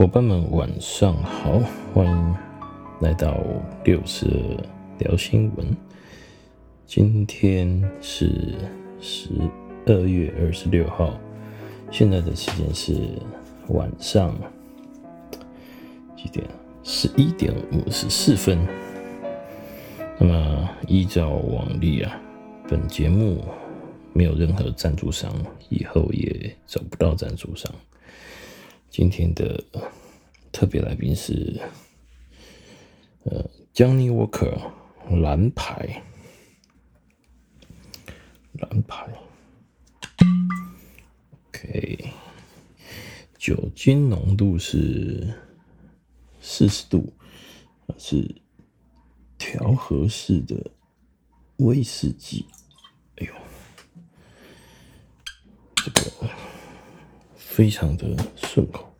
伙伴们晚上好，欢迎来到六色聊新闻。今天是十二月二十六号，现在的时间是晚上几点？十一点五十四分。那么依照往例啊，本节目没有任何赞助商，以后也找不到赞助商。今天的特别来宾是呃，Johnny Walker 蓝牌，蓝牌，OK，酒精浓度是四十度，是调和式的威士忌，哎呦，这个。非常的顺口，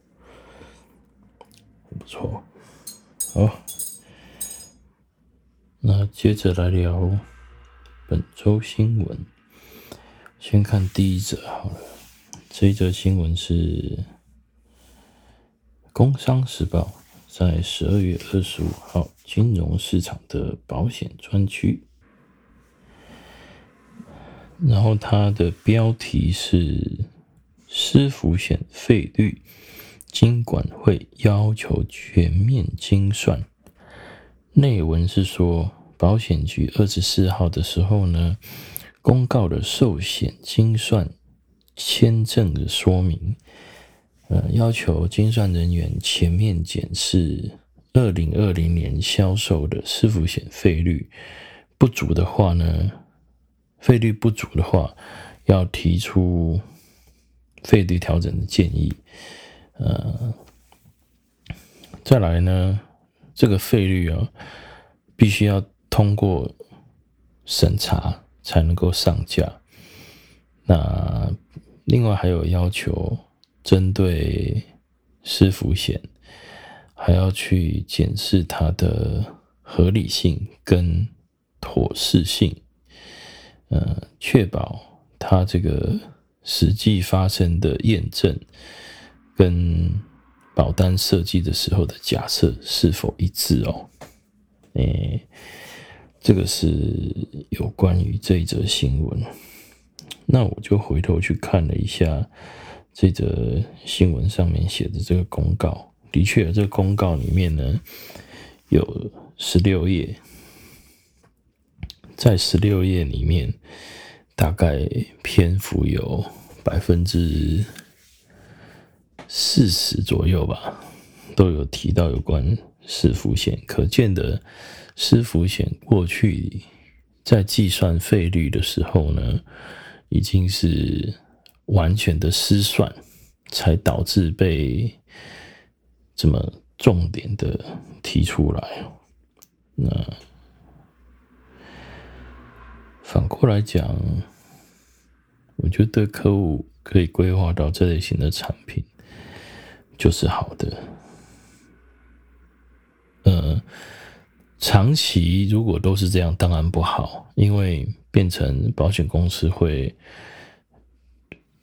不错。好，那接着来聊本周新闻。先看第一则好了，这一则新闻是《工商时报》在十二月二十五号金融市场的保险专区，然后它的标题是。私福险费率，金管会要求全面精算。内文是说，保险局二十四号的时候呢，公告了寿险精算签证的说明，呃，要求精算人员全面检视二零二零年销售的私福险费率，不足的话呢，费率不足的话，要提出。费率调整的建议，呃，再来呢，这个费率啊，必须要通过审查才能够上架。那另外还有要求，针对私福险，还要去检视它的合理性跟妥适性，呃，确保它这个。实际发生的验证跟保单设计的时候的假设是否一致哦？诶，这个是有关于这一则新闻。那我就回头去看了一下这则新闻上面写的这个公告，的确，这个公告里面呢有十六页，在十六页里面。大概篇幅有百分之四十左右吧，都有提到有关私福险。可见的私福险过去在计算费率的时候呢，已经是完全的失算，才导致被这么重点的提出来。那。反过来讲，我觉得客户可以规划到这类型的产品就是好的。呃，长期如果都是这样，当然不好，因为变成保险公司会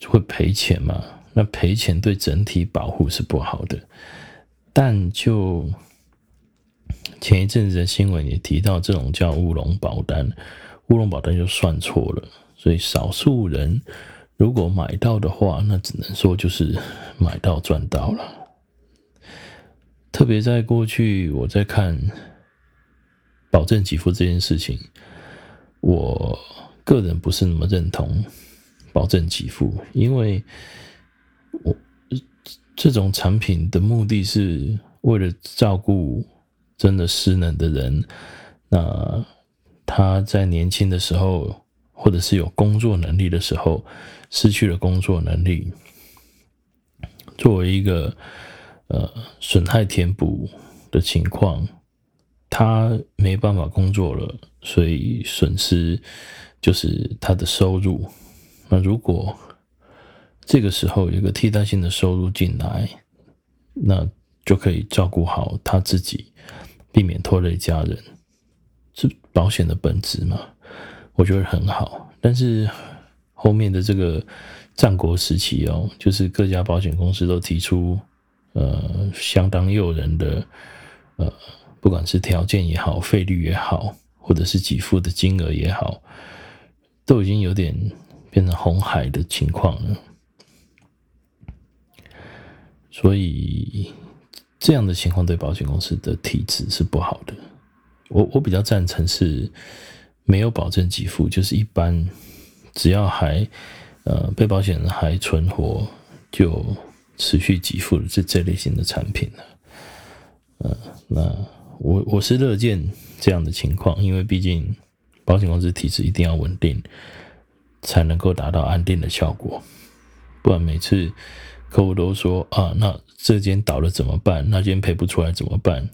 会赔钱嘛。那赔钱对整体保护是不好的。但就前一阵子的新闻也提到，这种叫乌龙保单。乌龙保单就算错了，所以少数人如果买到的话，那只能说就是买到赚到了。特别在过去，我在看保证给付这件事情，我个人不是那么认同保证给付，因为我这种产品的目的是为了照顾真的失能的人，那。他在年轻的时候，或者是有工作能力的时候，失去了工作能力，作为一个呃损害填补的情况，他没办法工作了，所以损失就是他的收入。那如果这个时候有一个替代性的收入进来，那就可以照顾好他自己，避免拖累家人。是保险的本质嘛？我觉得很好，但是后面的这个战国时期哦，就是各家保险公司都提出，呃相当诱人的呃，不管是条件也好，费率也好，或者是给付的金额也好，都已经有点变成红海的情况了。所以这样的情况对保险公司的体质是不好的。我我比较赞成是没有保证给付，就是一般只要还呃被保险人还存活，就持续给付的这这类型的产品了。呃，那我我是乐见这样的情况，因为毕竟保险公司体质一定要稳定，才能够达到安定的效果，不然每次。客户都说啊，那这间倒了怎么办？那间赔不出来怎么办？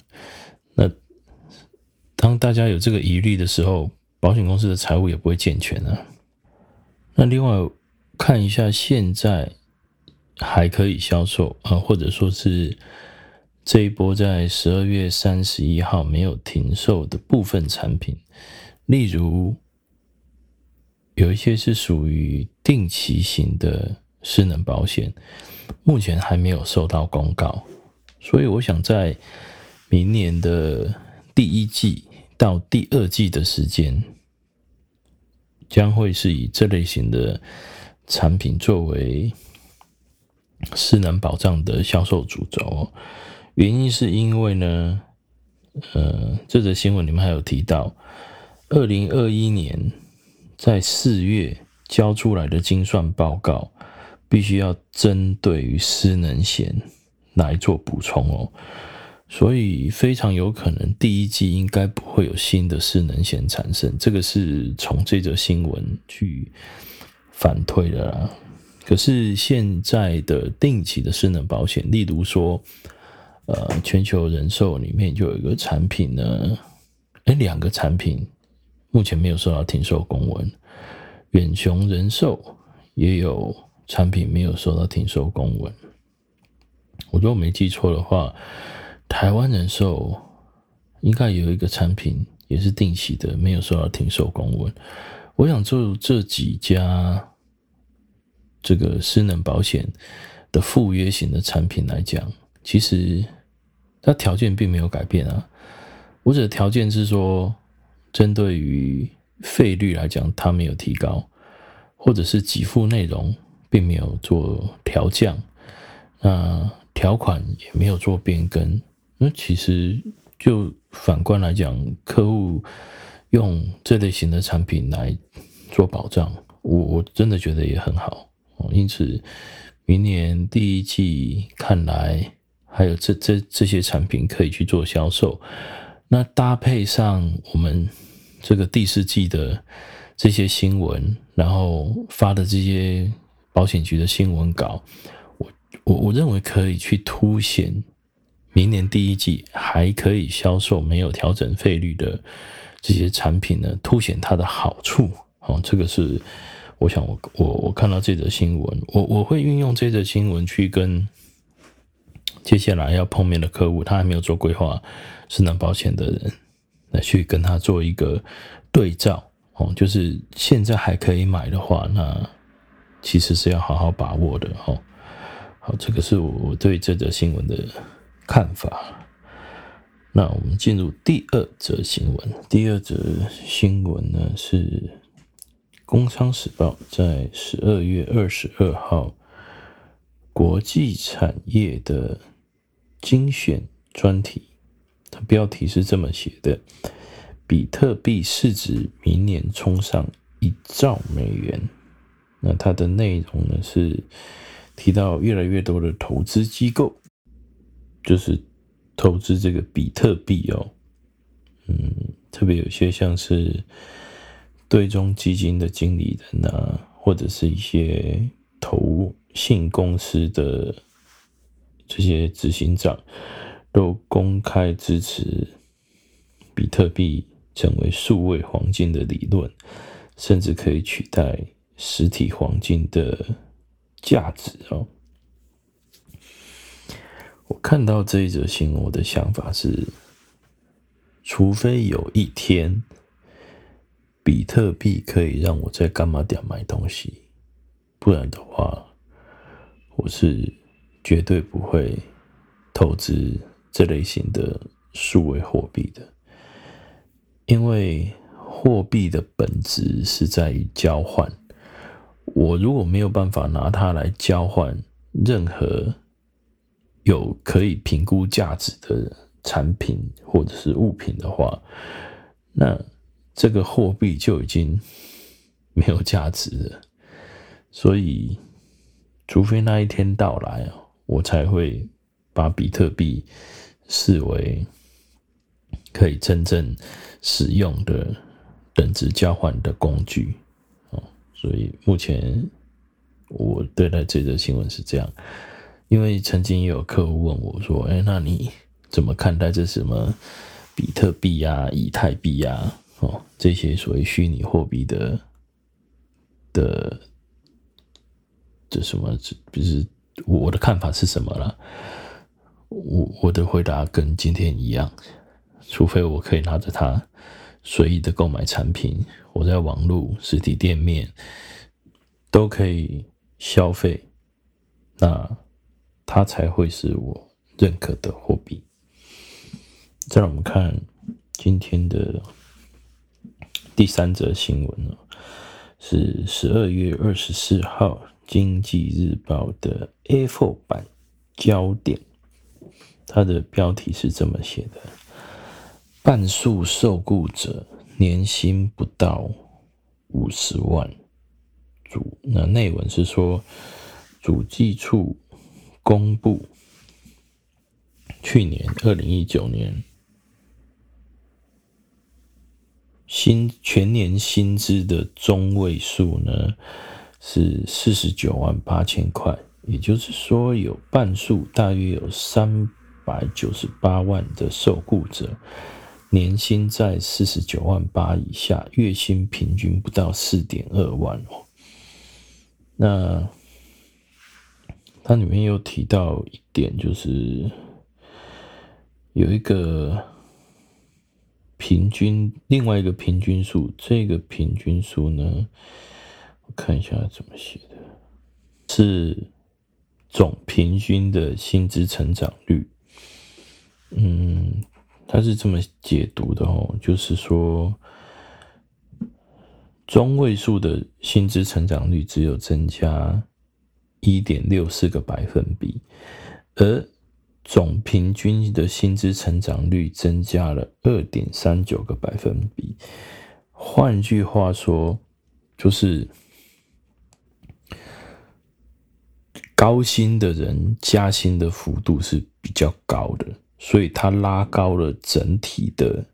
那当大家有这个疑虑的时候，保险公司的财务也不会健全啊。那另外看一下现在还可以销售啊，或者说是这一波在十二月三十一号没有停售的部分产品，例如有一些是属于定期型的失能保险。目前还没有收到公告，所以我想在明年的第一季到第二季的时间，将会是以这类型的产品作为失能保障的销售主轴。原因是因为呢，呃，这则新闻里面还有提到，二零二一年在四月交出来的精算报告。必须要针对于失能险来做补充哦，所以非常有可能第一季应该不会有新的失能险产生，这个是从这则新闻去反推的啦。可是现在的定期的失能保险，例如说，呃，全球人寿里面就有一个产品呢，哎，两个产品目前没有收到停售公文，远雄人寿也有。产品没有收到停售公文，我如果没记错的话，台湾人寿应该有一个产品也是定期的，没有收到停售公文。我想就这几家这个失能保险的附约型的产品来讲，其实它条件并没有改变啊。我指的条件是说，针对于费率来讲，它没有提高，或者是给付内容。并没有做调降，那条款也没有做变更。那其实就反观来讲，客户用这类型的产品来做保障，我我真的觉得也很好哦。因此，明年第一季看来还有这这这些产品可以去做销售。那搭配上我们这个第四季的这些新闻，然后发的这些。保险局的新闻稿，我我我认为可以去凸显明年第一季还可以销售没有调整费率的这些产品呢，凸显它的好处。哦，这个是我想我我我看到这则新闻，我我会运用这则新闻去跟接下来要碰面的客户，他还没有做规划是能保险的人，来去跟他做一个对照。哦，就是现在还可以买的话，那。其实是要好好把握的哦。好，这个是我对这则新闻的看法。那我们进入第二则新闻。第二则新闻呢是《工商时报》在十二月二十二号国际产业的精选专题，它标题是这么写的：比特币市值明年冲上一兆美元。那它的内容呢是提到越来越多的投资机构，就是投资这个比特币哦，嗯，特别有些像是对冲基金的经理人啊，或者是一些投信公司的这些执行长，都公开支持比特币成为数位黄金的理论，甚至可以取代。实体黄金的价值哦，我看到这一则新闻，我的想法是，除非有一天比特币可以让我在干嘛点买东西，不然的话，我是绝对不会投资这类型的数位货币的，因为货币的本质是在于交换。我如果没有办法拿它来交换任何有可以评估价值的产品或者是物品的话，那这个货币就已经没有价值了。所以，除非那一天到来，我才会把比特币视为可以真正使用的等值交换的工具。所以目前我对待这则新闻是这样，因为曾经也有客户问我说：“哎，那你怎么看待这什么比特币呀、以太币呀、哦这些所谓虚拟货币的的这什么？就是我的看法是什么了？”我我的回答跟今天一样，除非我可以拿着它。随意的购买产品，我在网络、实体店面都可以消费，那它才会是我认可的货币。再让我们看今天的第三则新闻呢，是十二月二十四号《经济日报》的 A4 版焦点，它的标题是这么写的。半数受雇者年薪不到五十万，主那内文是说，主计处公布去年二零一九年薪全年薪资的中位数呢是四十九万八千块，也就是说有半数大约有三百九十八万的受雇者。年薪在四十九万八以下，月薪平均不到四点二万哦。那它里面又提到一点，就是有一个平均，另外一个平均数，这个平均数呢，我看一下怎么写的，是总平均的薪资成长率，嗯。他是这么解读的哦，就是说，中位数的薪资成长率只有增加一点六四个百分比，而总平均的薪资成长率增加了二点三九个百分比。换句话说，就是高薪的人加薪的幅度是比较高的。所以它拉高了整体的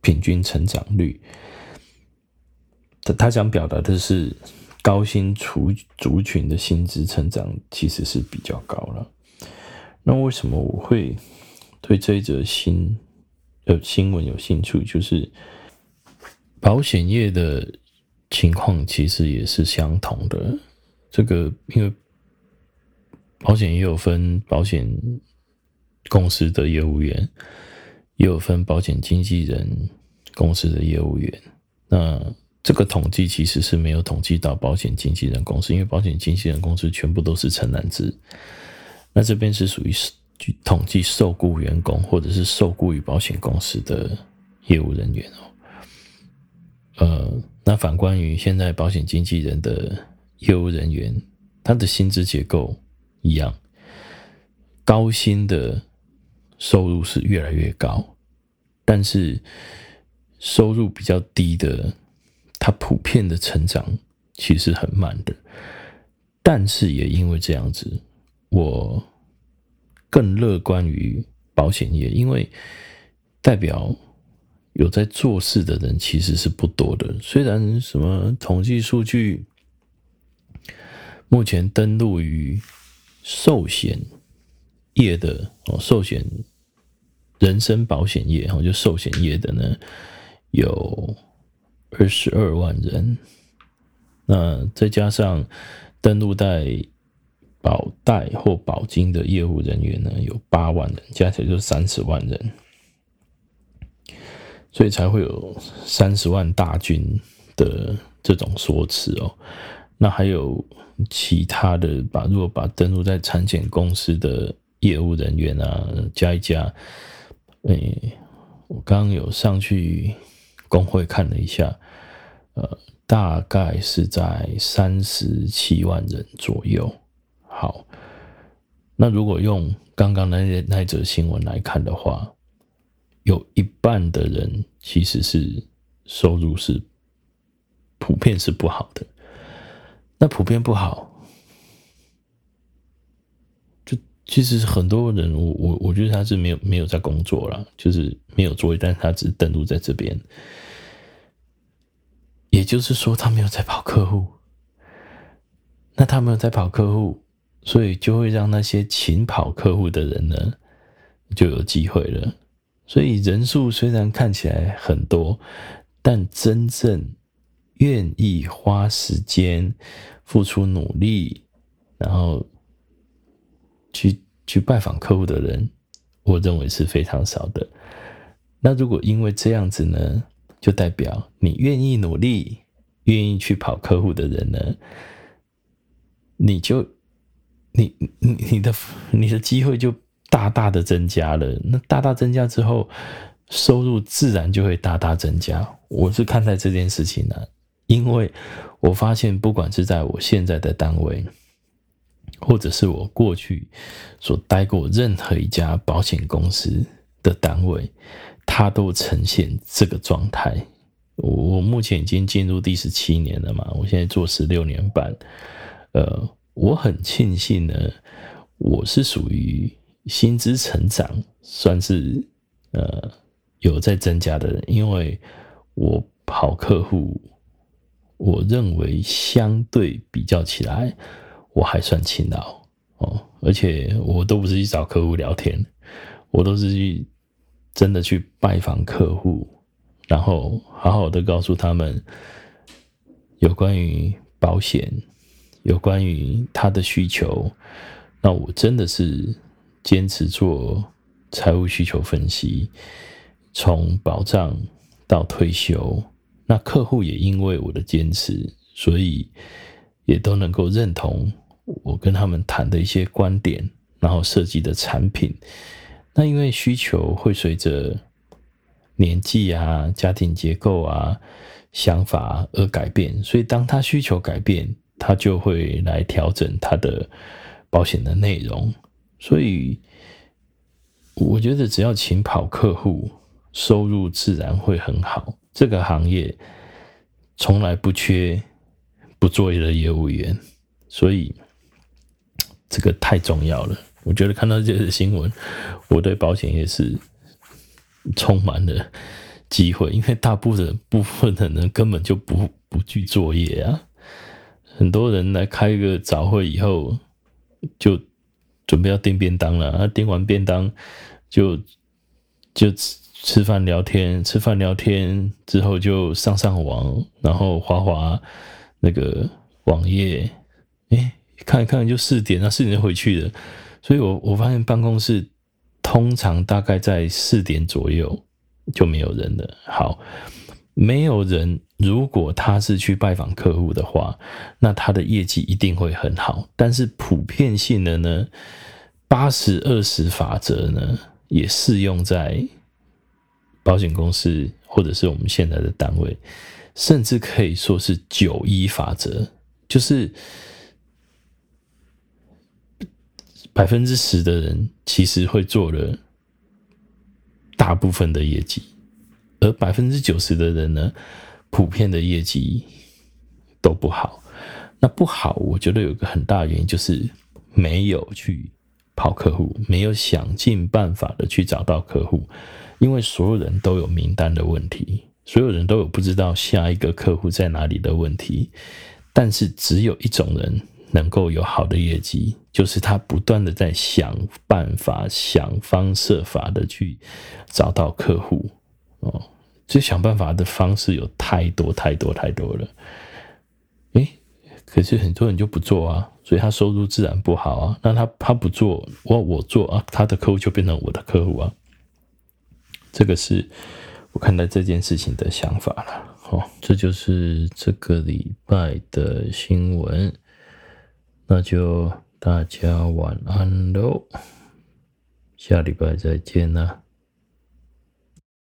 平均成长率。他他想表达的是，高薪族族群的薪资成长其实是比较高了。那为什么我会对这一则新呃新闻有兴趣？就是保险业的情况其实也是相同的。这个因为保险也有分保险。公司的业务员也有分保险经纪人公司的业务员，那这个统计其实是没有统计到保险经纪人公司，因为保险经纪人公司全部都是承揽制。那这边是属于统计受雇员工或者是受雇于保险公司的业务人员哦。呃，那反观于现在保险经纪人的业务人员，他的薪资结构一样，高薪的。收入是越来越高，但是收入比较低的，它普遍的成长其实很慢的。但是也因为这样子，我更乐观于保险业，因为代表有在做事的人其实是不多的。虽然什么统计数据目前登录于寿险业的哦，寿险。人身保险业，然后就寿险业的呢，有二十二万人。那再加上登录在保代或保金的业务人员呢，有八万人，加起来就三十万人，所以才会有三十万大军的这种说辞哦。那还有其他的，把如果把登录在产险公司的业务人员啊，加一加，诶、我刚刚有上去工会看了一下，呃，大概是在三十七万人左右。好，那如果用刚刚那那则新闻来看的话，有一半的人其实是收入是普遍是不好的。那普遍不好。其实很多人，我我我觉得他是没有没有在工作啦，就是没有作业，但是他只登录在这边，也就是说他没有在跑客户。那他没有在跑客户，所以就会让那些勤跑客户的人呢就有机会了。所以人数虽然看起来很多，但真正愿意花时间、付出努力，然后。去去拜访客户的人，我认为是非常少的。那如果因为这样子呢，就代表你愿意努力、愿意去跑客户的人呢，你就你你你的你的机会就大大的增加了。那大大增加之后，收入自然就会大大增加。我是看待这件事情呢、因为我发现，不管是在我现在的单位。或者是我过去所待过任何一家保险公司的单位，它都呈现这个状态。我目前已经进入第十七年了嘛，我现在做十六年半。呃，我很庆幸呢，我是属于薪资成长算是呃有在增加的人，因为我跑客户，我认为相对比较起来。我还算勤劳哦，而且我都不是去找客户聊天，我都是去真的去拜访客户，然后好好的告诉他们有关于保险，有关于他的需求。那我真的是坚持做财务需求分析，从保障到退休。那客户也因为我的坚持，所以也都能够认同。我跟他们谈的一些观点，然后设计的产品，那因为需求会随着年纪啊、家庭结构啊、想法而改变，所以当他需求改变，他就会来调整他的保险的内容。所以我觉得只要勤跑客户，收入自然会很好。这个行业从来不缺不作业的业务员，所以。这个太重要了，我觉得看到这些新闻，我对保险业是充满了机会，因为大部分部分的人根本就不不去作业啊，很多人来开个早会以后，就准备要订便当了，啊，订完便当就就吃吃饭聊天，吃饭聊天之后就上上网，然后滑滑那个网页，看一看就四点，那四点就回去了。所以我我发现办公室通常大概在四点左右就没有人了。好，没有人，如果他是去拜访客户的话，那他的业绩一定会很好。但是普遍性的呢，八十二十法则呢，也适用在保险公司或者是我们现在的单位，甚至可以说是九一法则，就是。百分之十的人其实会做了大部分的业绩，而百分之九十的人呢，普遍的业绩都不好。那不好，我觉得有个很大原因就是没有去跑客户，没有想尽办法的去找到客户，因为所有人都有名单的问题，所有人都有不知道下一个客户在哪里的问题，但是只有一种人。能够有好的业绩，就是他不断的在想办法、想方设法的去找到客户哦。这想办法的方式有太多太多太多了。诶，可是很多人就不做啊，所以他收入自然不好啊。那他他不做，我我做啊，他的客户就变成我的客户啊。这个是我看待这件事情的想法了。哦，这就是这个礼拜的新闻。那就大家晚安喽下礼拜再见了